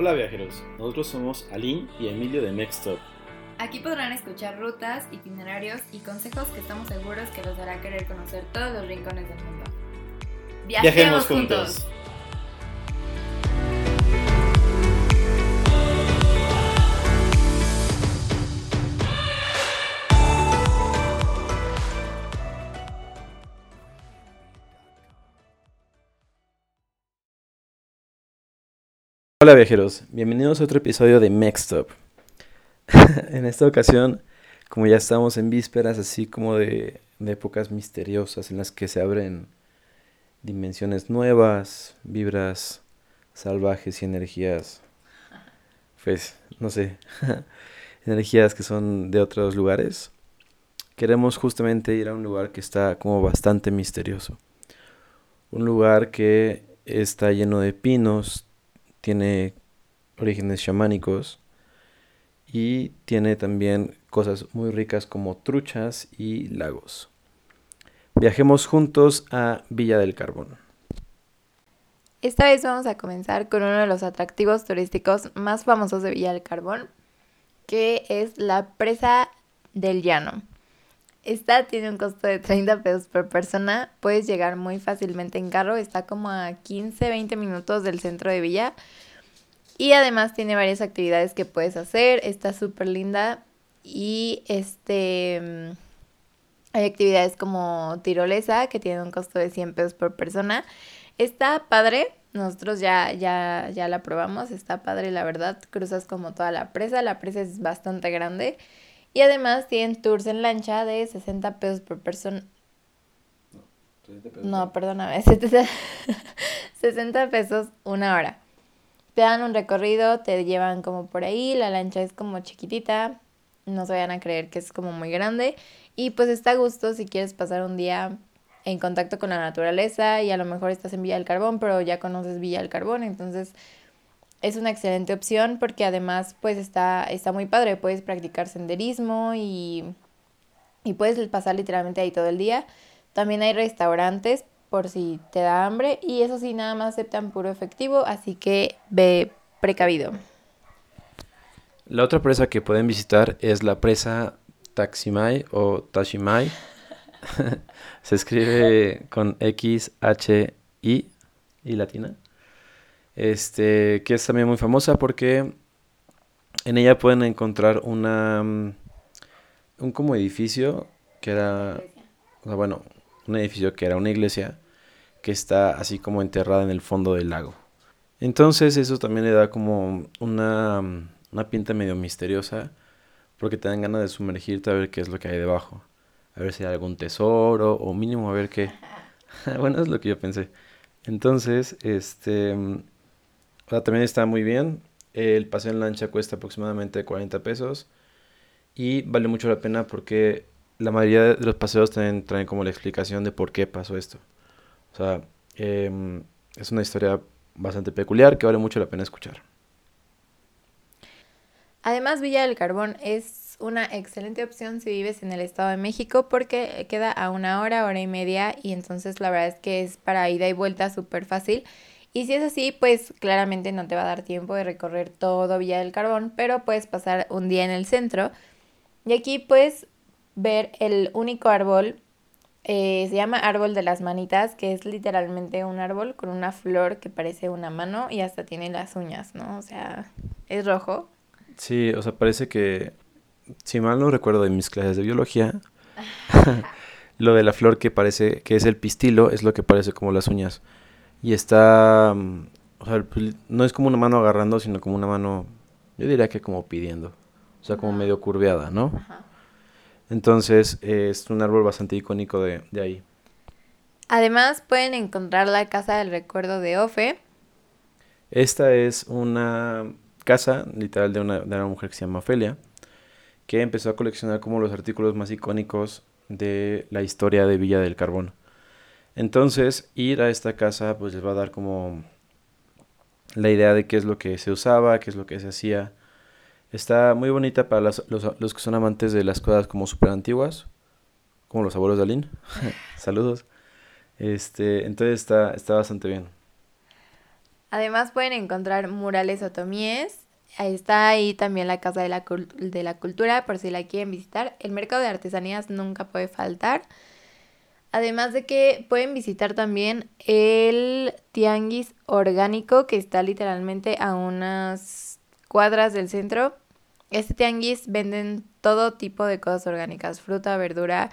Hola viajeros, nosotros somos Aline y Emilio de Mextop. Aquí podrán escuchar rutas, itinerarios y consejos que estamos seguros que los hará querer conocer todos los rincones del mundo. Viajemos, juntos. Hola viajeros, bienvenidos a otro episodio de Mextop. en esta ocasión, como ya estamos en vísperas así como de, de épocas misteriosas en las que se abren dimensiones nuevas, vibras salvajes y energías, pues, no sé, energías que son de otros lugares, queremos justamente ir a un lugar que está como bastante misterioso. Un lugar que está lleno de pinos, tiene orígenes chamánicos y tiene también cosas muy ricas como truchas y lagos. Viajemos juntos a Villa del Carbón. Esta vez vamos a comenzar con uno de los atractivos turísticos más famosos de Villa del Carbón, que es la presa del llano. Esta tiene un costo de 30 pesos por persona. Puedes llegar muy fácilmente en carro. Está como a 15-20 minutos del centro de Villa. Y además tiene varias actividades que puedes hacer. Está súper linda. Y este... Mm, hay actividades como tirolesa que tiene un costo de 100 pesos por persona. Está padre. Nosotros ya, ya, ya la probamos. Está padre, la verdad. Cruzas como toda la presa. La presa es bastante grande. Y además tienen tours en lancha de 60 pesos por persona. No, perdóname, 60 pesos una hora. Te dan un recorrido, te llevan como por ahí, la lancha es como chiquitita, no se vayan a creer que es como muy grande. Y pues está a gusto si quieres pasar un día en contacto con la naturaleza y a lo mejor estás en Villa del Carbón, pero ya conoces Villa del Carbón, entonces es una excelente opción porque además pues está, está muy padre, puedes practicar senderismo y, y puedes pasar literalmente ahí todo el día. También hay restaurantes por si te da hambre y eso sí, nada más aceptan puro efectivo, así que ve precavido. La otra presa que pueden visitar es la presa Taximai o Tashimai. Se escribe con X, H, I y latina este, que es también muy famosa porque en ella pueden encontrar una, mm, un como edificio que era, bueno, un edificio que era una iglesia que está así como enterrada en el fondo del lago. Entonces eso también le da como una, mm, una pinta medio misteriosa porque te dan ganas de sumergirte a ver qué es lo que hay debajo. A ver si hay algún tesoro o mínimo a ver qué. bueno, es lo que yo pensé. Entonces, este, mm, también está muy bien. El paseo en lancha cuesta aproximadamente 40 pesos. Y vale mucho la pena porque la mayoría de los paseos también traen como la explicación de por qué pasó esto. O sea, em, es una historia bastante peculiar que vale mucho la pena escuchar. Además, Villa del Carbón es una excelente opción si vives en el Estado de México porque queda a una hora, hora y media y entonces la verdad es que es para ida y vuelta súper fácil y si es así, pues claramente no te va a dar tiempo de recorrer todo Villa del Carbón, pero puedes pasar un día en el centro. Y aquí puedes ver el único árbol, eh, se llama árbol de las manitas, que es literalmente un árbol con una flor que parece una mano y hasta tiene las uñas, ¿no? O sea, es rojo. Sí, o sea, parece que, si mal no recuerdo de mis clases de biología, lo de la flor que parece que es el pistilo es lo que parece como las uñas. Y está, mm, o sea, no es como una mano agarrando, sino como una mano, yo diría que como pidiendo. O sea, como medio curveada, ¿no? Entonces, es un árbol bastante icónico de, de, ahí. Además, pueden encontrar la Casa del Recuerdo de Ofe. Esta es una casa, literal, de una, de una mujer que se llama Ofelia, que empezó a coleccionar como los artículos más icónicos de la historia de Villa del Carbón. Entonces, ir a esta casa pues les va a dar como la idea de qué es lo que se usaba, qué es lo que se hacía. Está muy bonita para los, los, que son amantes de las cosas como súper antiguas, como los abuelos de Aline. Saludos. Este, entonces está, está bastante bien. Además pueden encontrar murales otomíes. Ahí está ahí también la Casa de la, de la Cultura por si la quieren visitar. El mercado de artesanías nunca puede faltar. Además de que pueden visitar también el tianguis orgánico que está literalmente a unas cuadras del centro. Este tianguis venden todo tipo de cosas orgánicas, fruta, verdura.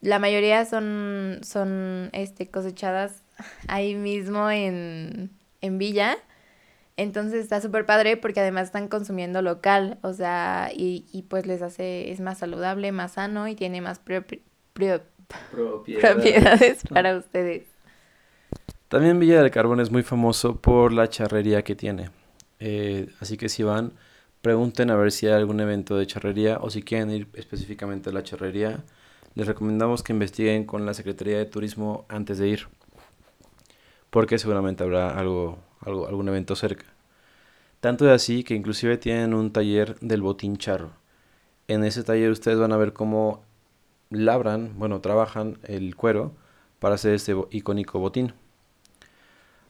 La mayoría son, son este, cosechadas ahí mismo en, en Villa. Entonces está súper padre porque además están consumiendo local, o sea, y, y, pues les hace, es más saludable, más sano y tiene más propiedades. para ustedes. También Villa del Carbón es muy famoso por la charrería que tiene. Eh, así que si van, pregunten a ver si hay algún evento de charrería o si quieren ir específicamente a la charrería. Les recomendamos que investiguen con la Secretaría de Turismo antes de ir. Porque seguramente habrá algo, algo algún evento cerca. Tanto es así que inclusive tienen un taller del botín charro. En ese taller ustedes van a ver cómo labran, bueno, trabajan el cuero para hacer este icónico botín.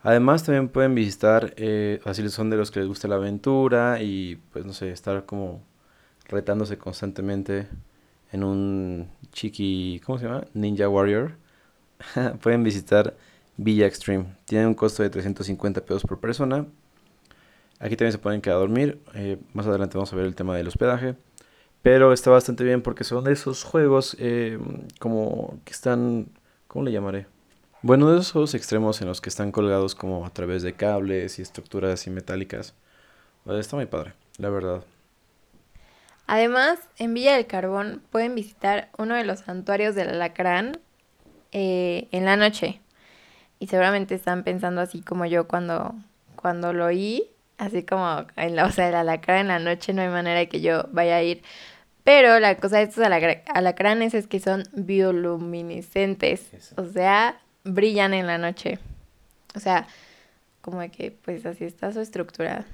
Además también pueden visitar, eh, así son de los que les gusta la aventura y pues no sé, estar como retándose constantemente en un chiqui, ¿cómo se llama? Ninja Warrior. pueden visitar Villa Extreme. Tiene un costo de 350 pesos por persona. Aquí también se pueden quedar a dormir. Eh, más adelante vamos a ver el tema del hospedaje. Pero está bastante bien porque son de esos juegos eh, como que están... ¿Cómo le llamaré? Bueno, de esos juegos extremos en los que están colgados como a través de cables y estructuras así metálicas. está muy padre, la verdad. Además, en Villa del Carbón pueden visitar uno de los santuarios del alacrán eh, en la noche. Y seguramente están pensando así como yo cuando, cuando lo oí, así como en la, o sea, el alacrán en la noche no hay manera de que yo vaya a ir. Pero la cosa de estos alacranes es que son bioluminiscentes. O sea, brillan en la noche. O sea, como de que pues así está su estructura.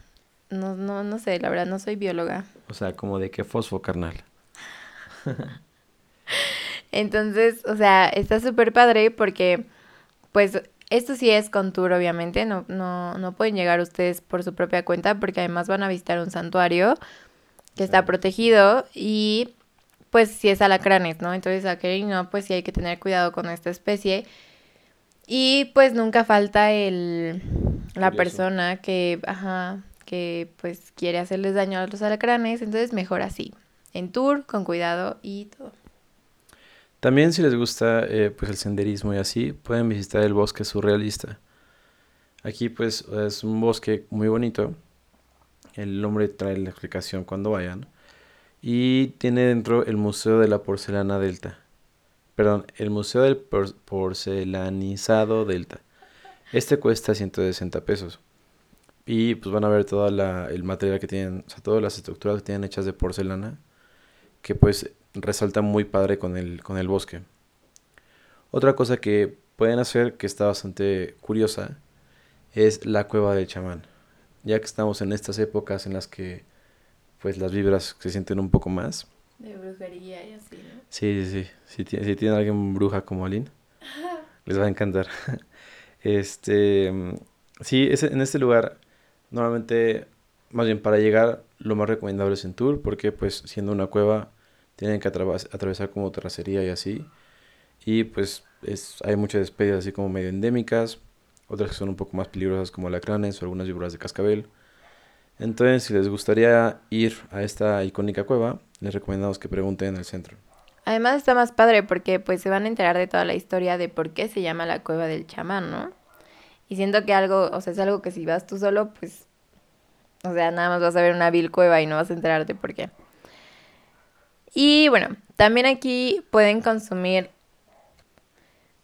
No, no, no sé, la verdad no soy bióloga. O sea, como de qué fosfo carnal. Entonces, o sea, está súper padre porque pues esto sí es con tour, obviamente, no, no, no pueden llegar ustedes por su propia cuenta porque además van a visitar un santuario que está protegido y pues si es alacranes, ¿no? Entonces aquí no, pues sí hay que tener cuidado con esta especie. Y pues nunca falta el la persona que, ajá, que pues quiere hacerles daño a los alacranes, entonces mejor así, en tour, con cuidado y todo. También si les gusta eh, pues el senderismo y así, pueden visitar el bosque surrealista. Aquí pues es un bosque muy bonito el nombre trae la explicación cuando vayan. Y tiene dentro el Museo de la Porcelana Delta. Perdón, el Museo del Porcelanizado Delta. Este cuesta 160 pesos. Y pues van a ver todo el material que tienen, o sea, todas las estructuras que tienen hechas de porcelana. Que pues resalta muy padre con el, con el bosque. Otra cosa que pueden hacer que está bastante curiosa es la cueva del chamán ya que estamos en estas épocas en las que pues las vibras se sienten un poco más. De brujería y así, ¿no? Sí, sí, sí. Si, si tiene alguien bruja como Aline, les va a encantar. Este, sí, es, en este lugar, normalmente, más bien para llegar, lo más recomendable es en tour, porque pues siendo una cueva, tienen que atravesar como terracería y así. Y pues es, hay muchas especies así como medio endémicas, otras que son un poco más peligrosas como lacranes o algunas víboras de cascabel. Entonces, si les gustaría ir a esta icónica cueva, les recomendamos que pregunten en el centro. Además está más padre porque pues se van a enterar de toda la historia de por qué se llama la cueva del chamán, ¿no? Y siento que algo, o sea, es algo que si vas tú solo, pues, o sea, nada más vas a ver una vil cueva y no vas a enterarte por qué. Y bueno, también aquí pueden consumir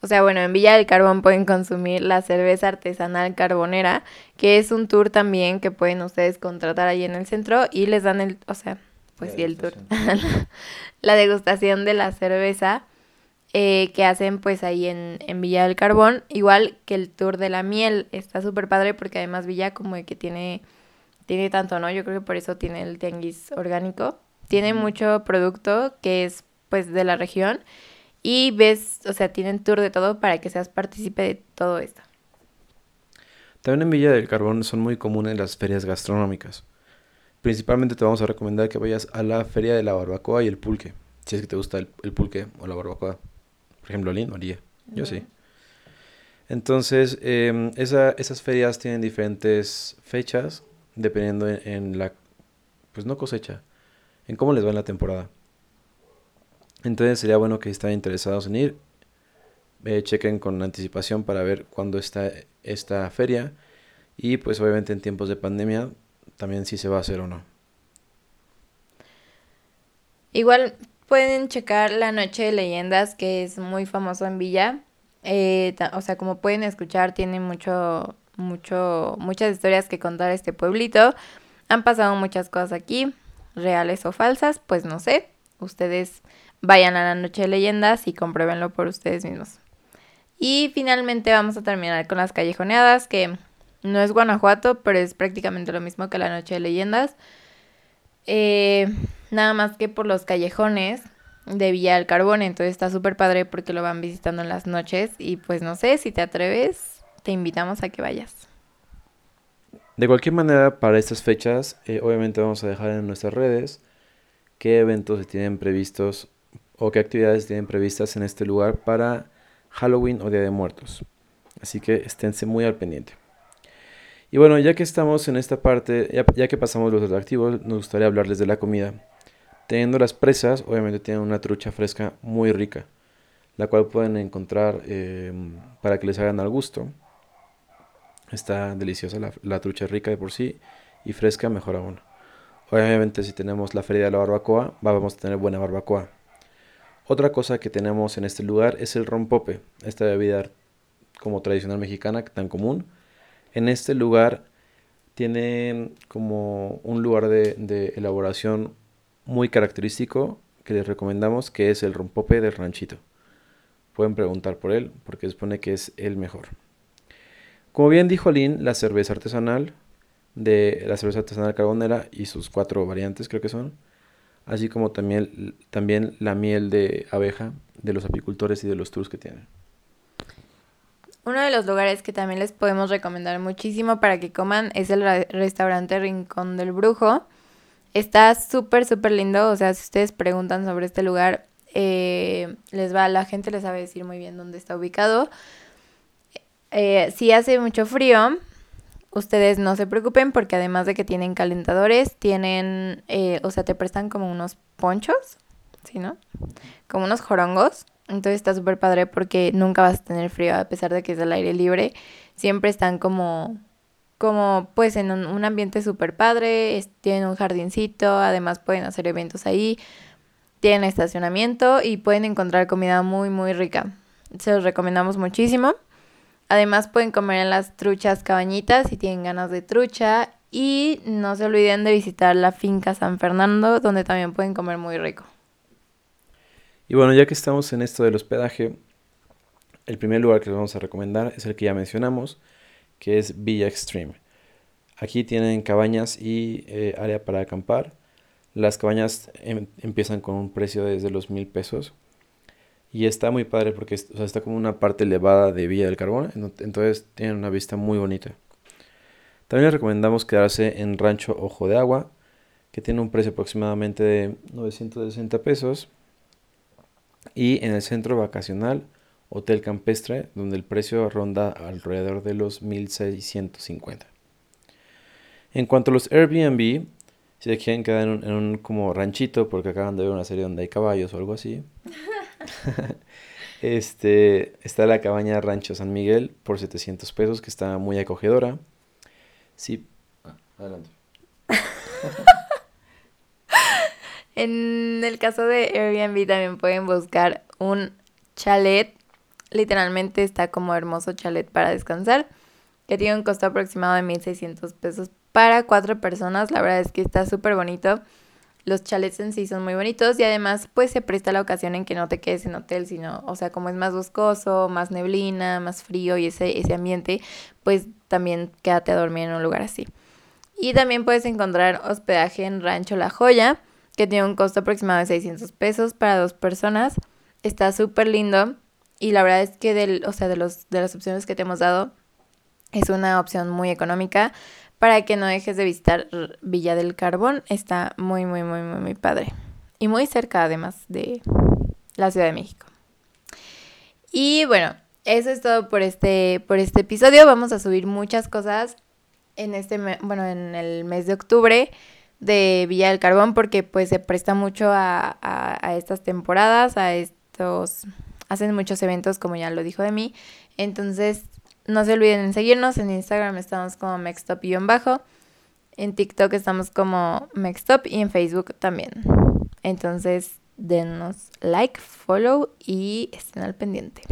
o sea, bueno, en Villa del Carbón pueden consumir la cerveza artesanal carbonera, que es un tour también que pueden ustedes contratar ahí en el centro y les dan el, o sea, pues sí, el tour, la degustación. De la cerveza eh, que hacen pues ahí en, en, Villa del Carbón, igual que el tour de la miel, está súper padre porque además Villa como que tiene, tiene tanto, ¿no? Yo creo que por eso tiene el tianguis orgánico, tiene mucho producto que es pues de la región y ves, o sea, tienen tour de todo para que seas partícipe de todo esto. También en Villa del Carbón son muy comunes las ferias gastronómicas. Principalmente te vamos a recomendar que vayas a la feria de la barbacoa y el pulque. Si es que te gusta el, pulque o la barbacoa. Por ejemplo, Lynn María. Yo sí. Entonces, em, esas ferias tienen diferentes fechas dependiendo en, la, pues no cosecha, en cómo les va en la temporada. Entonces sería bueno que si están interesados en ir, eh, chequen con anticipación para ver cuándo está esta feria y pues obviamente en tiempos de pandemia también si se va a hacer o no. Igual pueden checar la Noche de Leyendas que es muy famoso en Villa. Eh, o sea, como pueden escuchar, tiene mucho, mucho, muchas historias que contar este pueblito. Han pasado muchas cosas aquí, reales o falsas, pues no sé. Ustedes vayan a la Noche de Leyendas y compruébenlo por ustedes mismos. Y finalmente vamos a terminar con las callejoneadas, que no es Guanajuato, pero es prácticamente lo mismo que la Noche de Leyendas. Eh, nada más que por los callejones de Villa del Carbón, entonces está súper padre porque lo van visitando en las noches y pues no sé, si te atreves, te invitamos a que vayas. De cualquier manera, para estas fechas, eh, obviamente vamos a dejar en nuestras redes qué eventos se tienen previstos o qué actividades tienen previstas en este lugar para Halloween o Día de Muertos. Así que esténse muy al pendiente. Y bueno, ya que estamos en esta parte, ya, que pasamos los atractivos, nos gustaría hablarles de la comida. Teniendo las presas, obviamente tienen una trucha fresca muy rica, la cual pueden encontrar em, para que les hagan al gusto. Está deliciosa la, la, trucha rica de por sí y fresca mejor aún. Obviamente si tenemos la feria de la barbacoa, vamos a tener buena barbacoa. Otra cosa que tenemos en este lugar es el rompope, esta bebida como tradicional mexicana tan común. En este lugar tiene como un lugar de, elaboración muy característico que les recomendamos, que es el rompope del ranchito. Pueden preguntar por él, porque supone que es el mejor. Como bien dijo Lynn, la cerveza artesanal de la cerveza artesanal carbonera y sus cuatro variantes creo que son, así como también, también la miel de abeja de los apicultores y de los tours que tienen. Uno de los lugares que también les podemos recomendar muchísimo para que coman es el restaurante Rincón del Brujo. Está súper, súper lindo. O sea, si ustedes preguntan sobre este lugar, eh, les va, la gente les sabe decir muy bien dónde está ubicado. Eh, si hace mucho frío, ustedes no se preocupen porque además de que tienen calentadores, tienen, eh, o sea, te prestan como unos ponchos, ¿sí, no? Como unos jorongos. Entonces está súper padre porque nunca vas a tener frío a pesar de que es al aire libre. Siempre están como como pues en un, ambiente súper padre, tienen un jardincito, además pueden hacer eventos ahí, tienen estacionamiento y pueden encontrar comida muy muy rica. Se los recomendamos muchísimo. Además pueden comer en las truchas cabañitas si tienen ganas de trucha y no se olviden de visitar la finca San Fernando donde también pueden comer muy rico. Y bueno, ya que estamos en esto del hospedaje, el primer lugar que les vamos a recomendar es el que ya mencionamos, que es Villa Extreme. Aquí tienen cabañas y eh, área para acampar. Las cabañas em, empiezan con un precio desde los mil pesos. Y está muy padre porque está como una parte elevada de Villa del Carbón. Entonces tienen una vista muy bonita. También les recomendamos quedarse en Rancho Ojo de Agua, que tiene un precio aproximadamente de 960 pesos. Y en el centro vacacional hotel campestre, donde el precio ronda alrededor de los 1650. En cuanto a los Airbnb, si quieren quedar en un, como ranchito, porque acaban de ver una serie donde hay caballos o algo así, este, está la cabaña Rancho San Miguel por 700 pesos, que está muy acogedora. Sí, ah, adelante. en el caso de Airbnb también pueden buscar un chalet Literalmente está como hermoso chalet para descansar, que tiene un costo aproximado de 1.600 pesos para cuatro personas. La verdad es que está súper bonito. Los chalets en sí son muy bonitos y además pues se presta la ocasión en que no te quedes en hotel, sino, o sea, como es más boscoso, más neblina, más frío y ese, ese ambiente, pues también quédate a dormir en un lugar así. Y también puedes encontrar hospedaje en Rancho La Joya, que tiene un costo aproximado de 600 pesos para dos personas. Está súper lindo. Y la verdad es que del, o sea, de, los, de las opciones que te hemos dado, Es una opción muy económica para que no dejes de visitar Villa del Carbón. Está muy, muy, muy, muy, muy padre. Y muy cerca además de la Ciudad de México. Y bueno, eso es todo por este, por este episodio. Vamos a subir muchas cosas en este, bueno, en el mes de octubre de Villa del Carbón porque pues se presta mucho a, a, estas temporadas, a estos, hacen muchos eventos como ya lo dijo de mí. Entonces no se olviden en seguirnos, en Instagram estamos como Mextop-bajo, en TikTok estamos como Mextop y en Facebook también. Entonces denos like, follow y estén al pendiente.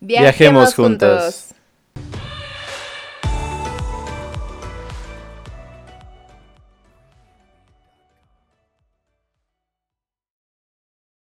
Viajemos, juntos.